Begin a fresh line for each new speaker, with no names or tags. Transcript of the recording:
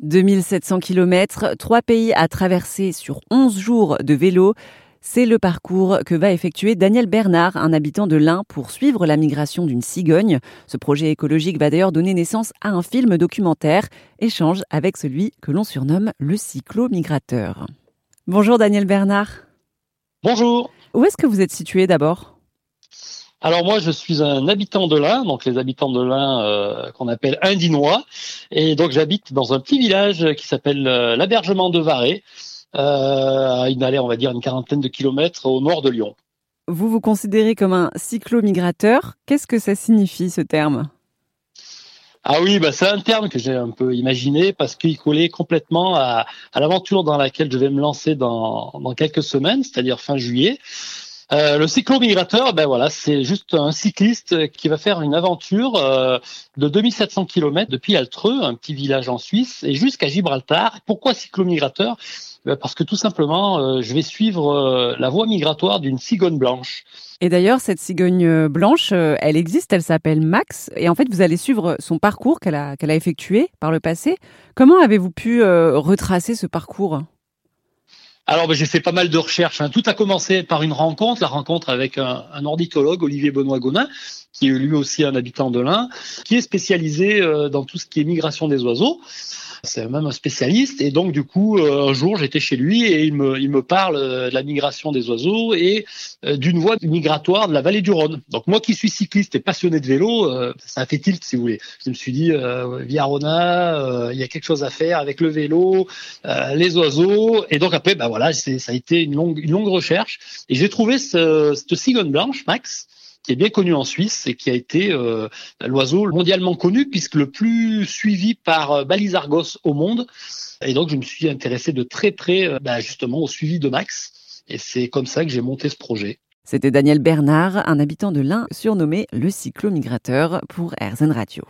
2700 km, trois pays à traverser sur 11 jours de vélo. C'est le parcours que va effectuer Daniel Bernard, un habitant de l'Ain, pour suivre la migration d'une cigogne. Ce projet écologique va d'ailleurs donner naissance à un film documentaire, échange avec celui que l'on surnomme le cyclo-migrateur. Bonjour Daniel Bernard.
Bonjour.
Où est-ce que vous êtes situé d'abord?
Alors moi, je suis un habitant de l'Ain, donc les habitants de l'Ain euh, qu'on appelle Indinois, et donc j'habite dans un petit village qui s'appelle euh, l'Abergement de Varay, euh, à une allée, on va dire, une quarantaine de kilomètres au nord de Lyon.
Vous vous considérez comme un cyclo-migrateur. Qu'est-ce que ça signifie ce terme?
Ah oui, bah c'est un terme que j'ai un peu imaginé parce qu'il collait complètement à, à l'aventure dans laquelle je vais me lancer dans, dans quelques semaines, c'est-à-dire fin juillet. Euh, le cyclo-migrateur, ben voilà, c'est juste un cycliste qui va faire une aventure euh, de 2700 km depuis Altreux, un petit village en Suisse, et jusqu'à Gibraltar. Pourquoi cyclo-migrateur? Ben Parce que tout simplement, euh, je vais suivre la voie migratoire d'une cigogne blanche.
Et d'ailleurs, cette cigogne blanche, elle existe, elle s'appelle Max. Et en fait, vous allez suivre son parcours qu'elle a, qu'elle a effectué par le passé. Comment avez-vous pu retracer ce parcours?
Alors, ben, j'ai fait pas mal de recherches. Hein. Tout a commencé par une rencontre, la rencontre avec un, un ornithologue, Olivier Benoît Gonin, qui est lui aussi un habitant de l'Ain, qui est spécialisé euh, dans tout ce qui est migration des oiseaux. C'est même un spécialiste. Et donc, du coup, euh, un jour, j'étais chez lui et il me, il me parle euh, de la migration des oiseaux et d'une voie migratoire de la vallée du Rhône. Donc, moi qui suis cycliste et passionné de vélo, ça a fait tilt, si vous voulez. Je me suis dit, via Rona, il y a quelque chose à faire avec le vélo, les oiseaux. Et donc, après, bah voilà, ça a été une longue, une longue recherche. Et j'ai trouvé ce, cette cigogne blanche, Max, qui est bien connu en Suisse et qui a été euh, l'oiseau mondialement connu puisque le plus suivi par euh, Balisargos au monde. Et donc je me suis intéressé de très près euh, bah, justement au suivi de Max. Et c'est comme ça que j'ai monté ce projet.
C'était Daniel Bernard, un habitant de l'Ain surnommé le cyclo-migrateur pour Airzen Radio.